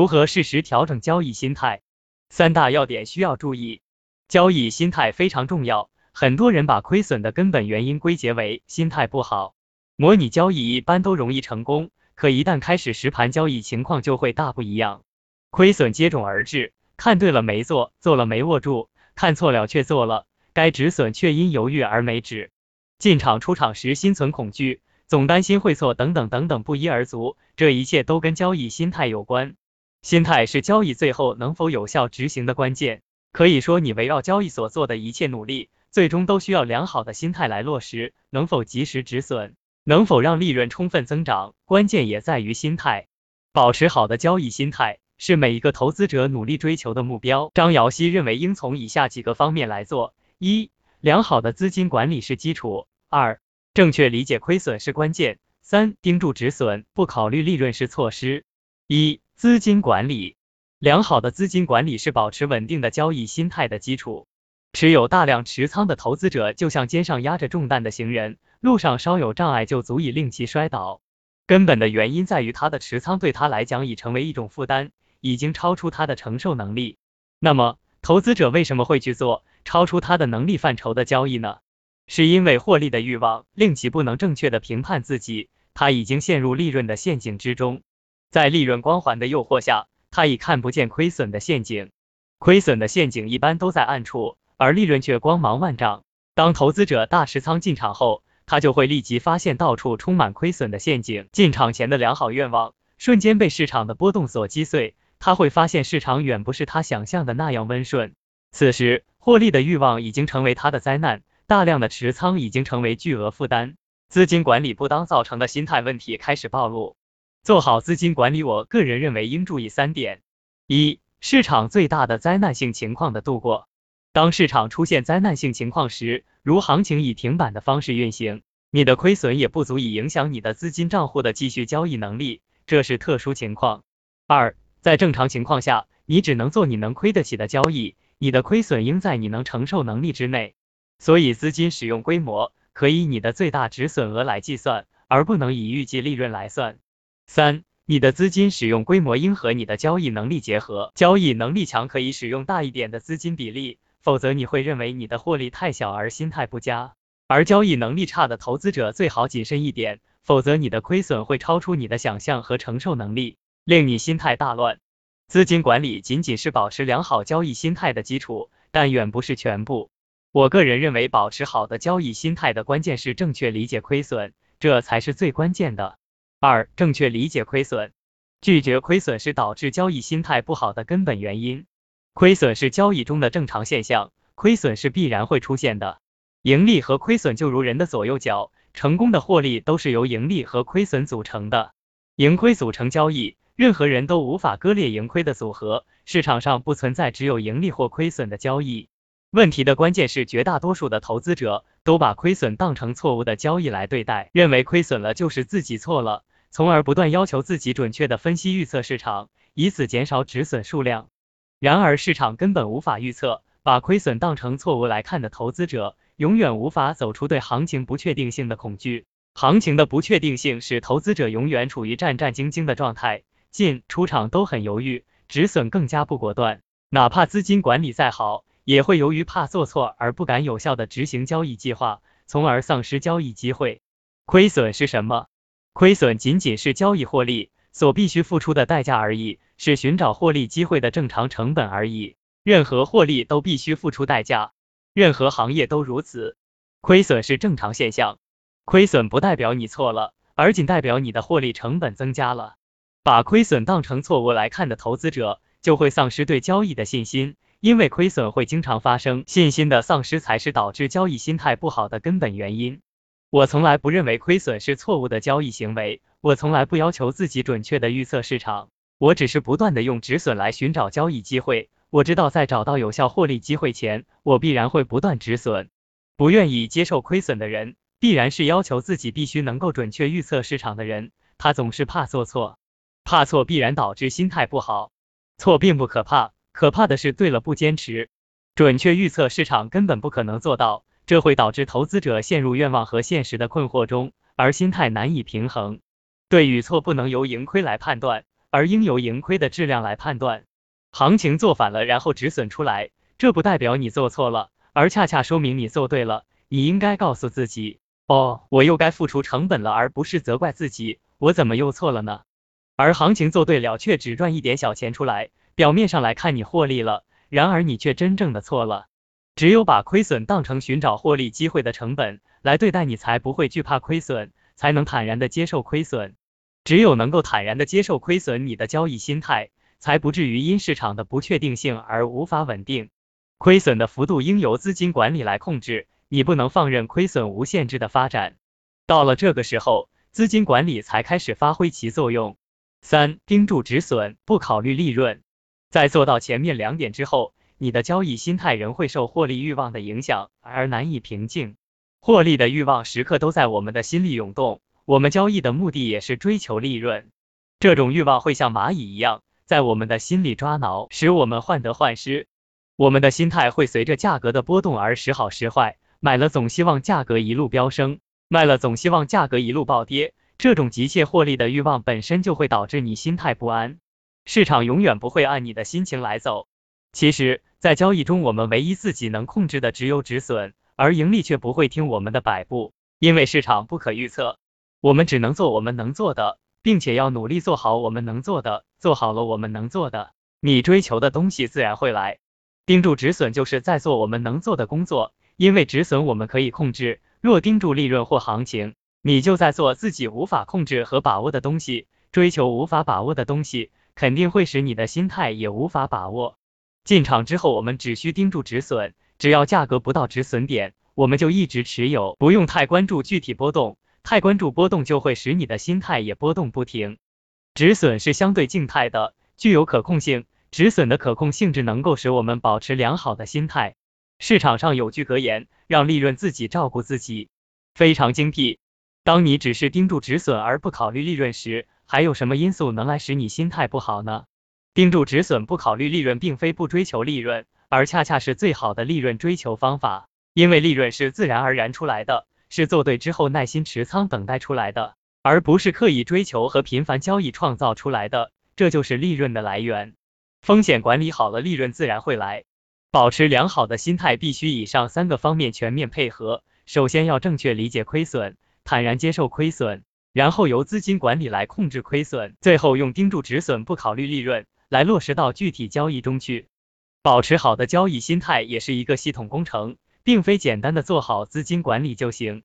如何适时调整交易心态？三大要点需要注意。交易心态非常重要，很多人把亏损的根本原因归结为心态不好。模拟交易一般都容易成功，可一旦开始实盘交易，情况就会大不一样。亏损接踵而至，看对了没做，做了没握住，看错了却做了，该止损却因犹豫而没止。进场出场时心存恐惧，总担心会错，等等等等不一而足，这一切都跟交易心态有关。心态是交易最后能否有效执行的关键。可以说，你围绕交易所做的一切努力，最终都需要良好的心态来落实。能否及时止损，能否让利润充分增长，关键也在于心态。保持好的交易心态，是每一个投资者努力追求的目标。张瑶希认为，应从以下几个方面来做：一、良好的资金管理是基础；二、正确理解亏损是关键；三、盯住止损，不考虑利润是措施。一、资金管理。良好的资金管理是保持稳定的交易心态的基础。持有大量持仓的投资者就像肩上压着重担的行人，路上稍有障碍就足以令其摔倒。根本的原因在于他的持仓对他来讲已成为一种负担，已经超出他的承受能力。那么，投资者为什么会去做超出他的能力范畴的交易呢？是因为获利的欲望令其不能正确的评判自己，他已经陷入利润的陷阱之中，在利润光环的诱惑下。他已看不见亏损的陷阱，亏损的陷阱一般都在暗处，而利润却光芒万丈。当投资者大持仓进场后，他就会立即发现到处充满亏损的陷阱。进场前的良好愿望瞬间被市场的波动所击碎，他会发现市场远不是他想象的那样温顺。此时，获利的欲望已经成为他的灾难，大量的持仓已经成为巨额负担，资金管理不当造成的心态问题开始暴露。做好资金管理，我个人认为应注意三点：一、市场最大的灾难性情况的度过。当市场出现灾难性情况时，如行情以停板的方式运行，你的亏损也不足以影响你的资金账户的继续交易能力，这是特殊情况。二、在正常情况下，你只能做你能亏得起的交易，你的亏损应在你能承受能力之内。所以，资金使用规模可以你的最大止损额来计算，而不能以预计利润来算。三，你的资金使用规模应和你的交易能力结合，交易能力强可以使用大一点的资金比例，否则你会认为你的获利太小而心态不佳。而交易能力差的投资者最好谨慎一点，否则你的亏损会超出你的想象和承受能力，令你心态大乱。资金管理仅仅是保持良好交易心态的基础，但远不是全部。我个人认为，保持好的交易心态的关键是正确理解亏损，这才是最关键的。二、正确理解亏损，拒绝亏损是导致交易心态不好的根本原因。亏损是交易中的正常现象，亏损是必然会出现的。盈利和亏损就如人的左右脚，成功的获利都是由盈利和亏损组成的。盈亏组成交易，任何人都无法割裂盈亏的组合。市场上不存在只有盈利或亏损的交易。问题的关键是，绝大多数的投资者都把亏损当成错误的交易来对待，认为亏损了就是自己错了。从而不断要求自己准确的分析预测市场，以此减少止损数量。然而市场根本无法预测，把亏损当成错误来看的投资者，永远无法走出对行情不确定性的恐惧。行情的不确定性使投资者永远处于战战兢兢的状态，进出场都很犹豫，止损更加不果断。哪怕资金管理再好，也会由于怕做错而不敢有效的执行交易计划，从而丧失交易机会。亏损是什么？亏损仅仅是交易获利所必须付出的代价而已，是寻找获利机会的正常成本而已。任何获利都必须付出代价，任何行业都如此。亏损是正常现象，亏损不代表你错了，而仅代表你的获利成本增加了。把亏损当成错误来看的投资者，就会丧失对交易的信心，因为亏损会经常发生，信心的丧失才是导致交易心态不好的根本原因。我从来不认为亏损是错误的交易行为，我从来不要求自己准确的预测市场，我只是不断的用止损来寻找交易机会。我知道在找到有效获利机会前，我必然会不断止损。不愿意接受亏损的人，必然是要求自己必须能够准确预测市场的人。他总是怕做错，怕错必然导致心态不好。错并不可怕，可怕的是对了不坚持。准确预测市场根本不可能做到。这会导致投资者陷入愿望和现实的困惑中，而心态难以平衡。对与错不能由盈亏来判断，而应由盈亏的质量来判断。行情做反了，然后止损出来，这不代表你做错了，而恰恰说明你做对了。你应该告诉自己，哦，我又该付出成本了，而不是责怪自己，我怎么又错了呢？而行情做对了，却只赚一点小钱出来，表面上来看你获利了，然而你却真正的错了。只有把亏损当成寻找获利机会的成本来对待，你才不会惧怕亏损，才能坦然的接受亏损。只有能够坦然的接受亏损，你的交易心态才不至于因市场的不确定性而无法稳定。亏损的幅度应由资金管理来控制。你不能放任亏损无限制的发展，到了这个时候，资金管理才开始发挥其作用。三，盯住止损，不考虑利润。在做到前面两点之后，你的交易心态仍会受获利欲望的影响而难以平静。获利的欲望时刻都在我们的心里涌动，我们交易的目的也是追求利润。这种欲望会像蚂蚁一样在我们的心里抓挠，使我们患得患失。我们的心态会随着价格的波动而时好时坏。买了总希望价格一路飙升，卖了总希望价格一路暴跌。这种急切获利的欲望本身就会导致你心态不安。市场永远不会按你的心情来走。其实，在交易中，我们唯一自己能控制的只有止损，而盈利却不会听我们的摆布，因为市场不可预测。我们只能做我们能做的，并且要努力做好我们能做的。做好了我们能做的，你追求的东西自然会来。盯住止损，就是在做我们能做的工作。因为止损我们可以控制，若盯住利润或行情，你就在做自己无法控制和把握的东西，追求无法把握的东西，肯定会使你的心态也无法把握。进场之后，我们只需盯住止损，只要价格不到止损点，我们就一直持有，不用太关注具体波动，太关注波动就会使你的心态也波动不停。止损是相对静态的，具有可控性，止损的可控性质能够使我们保持良好的心态。市场上有句格言，让利润自己照顾自己，非常精辟。当你只是盯住止损而不考虑利润时，还有什么因素能来使你心态不好呢？盯住止损不考虑利润，并非不追求利润，而恰恰是最好的利润追求方法。因为利润是自然而然出来的，是做对之后耐心持仓等待出来的，而不是刻意追求和频繁交易创造出来的。这就是利润的来源。风险管理好了，利润自然会来。保持良好的心态，必须以上三个方面全面配合。首先要正确理解亏损，坦然接受亏损，然后由资金管理来控制亏损，最后用盯住止损、不考虑利润来落实到具体交易中去。保持好的交易心态也是一个系统工程，并非简单的做好资金管理就行。